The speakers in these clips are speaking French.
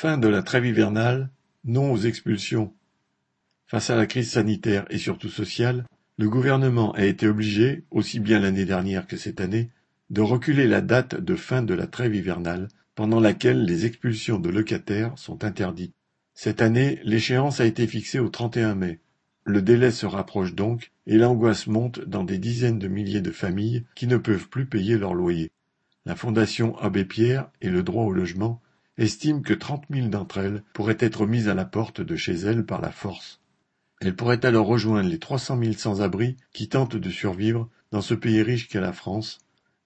Fin de la trêve hivernale, non aux expulsions. Face à la crise sanitaire et surtout sociale, le gouvernement a été obligé, aussi bien l'année dernière que cette année, de reculer la date de fin de la trêve hivernale, pendant laquelle les expulsions de locataires sont interdites. Cette année, l'échéance a été fixée au 31 mai. Le délai se rapproche donc et l'angoisse monte dans des dizaines de milliers de familles qui ne peuvent plus payer leur loyer. La Fondation Abbé Pierre et le droit au logement estiment que trente mille d'entre elles pourraient être mises à la porte de chez elles par la force. Elles pourraient alors rejoindre les trois cent mille sans-abri qui tentent de survivre dans ce pays riche qu'est la France,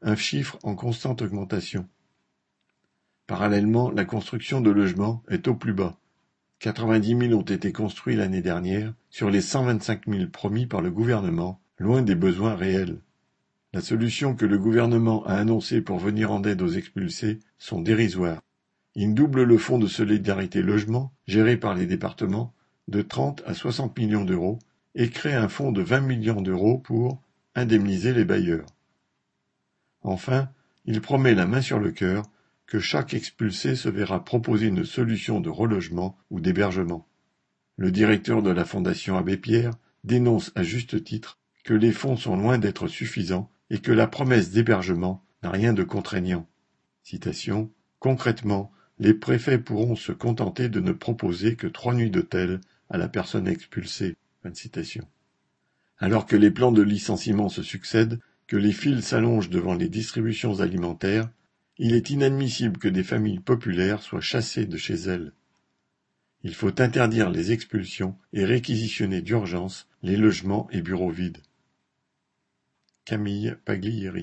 un chiffre en constante augmentation. Parallèlement, la construction de logements est au plus bas. 90 000 ont été construits l'année dernière sur les 125 000 promis par le gouvernement, loin des besoins réels. La solution que le gouvernement a annoncée pour venir en aide aux expulsés sont dérisoires. Il double le fonds de solidarité logement, géré par les départements, de 30 à 60 millions d'euros, et crée un fonds de 20 millions d'euros pour indemniser les bailleurs. Enfin, il promet la main sur le cœur que chaque expulsé se verra proposer une solution de relogement ou d'hébergement. Le directeur de la Fondation Abbé Pierre dénonce à juste titre que les fonds sont loin d'être suffisants et que la promesse d'hébergement n'a rien de contraignant. Citation Concrètement, les préfets pourront se contenter de ne proposer que trois nuits d'hôtel à la personne expulsée. Alors que les plans de licenciement se succèdent, que les files s'allongent devant les distributions alimentaires, il est inadmissible que des familles populaires soient chassées de chez elles. Il faut interdire les expulsions et réquisitionner d'urgence les logements et bureaux vides. Camille Paglieri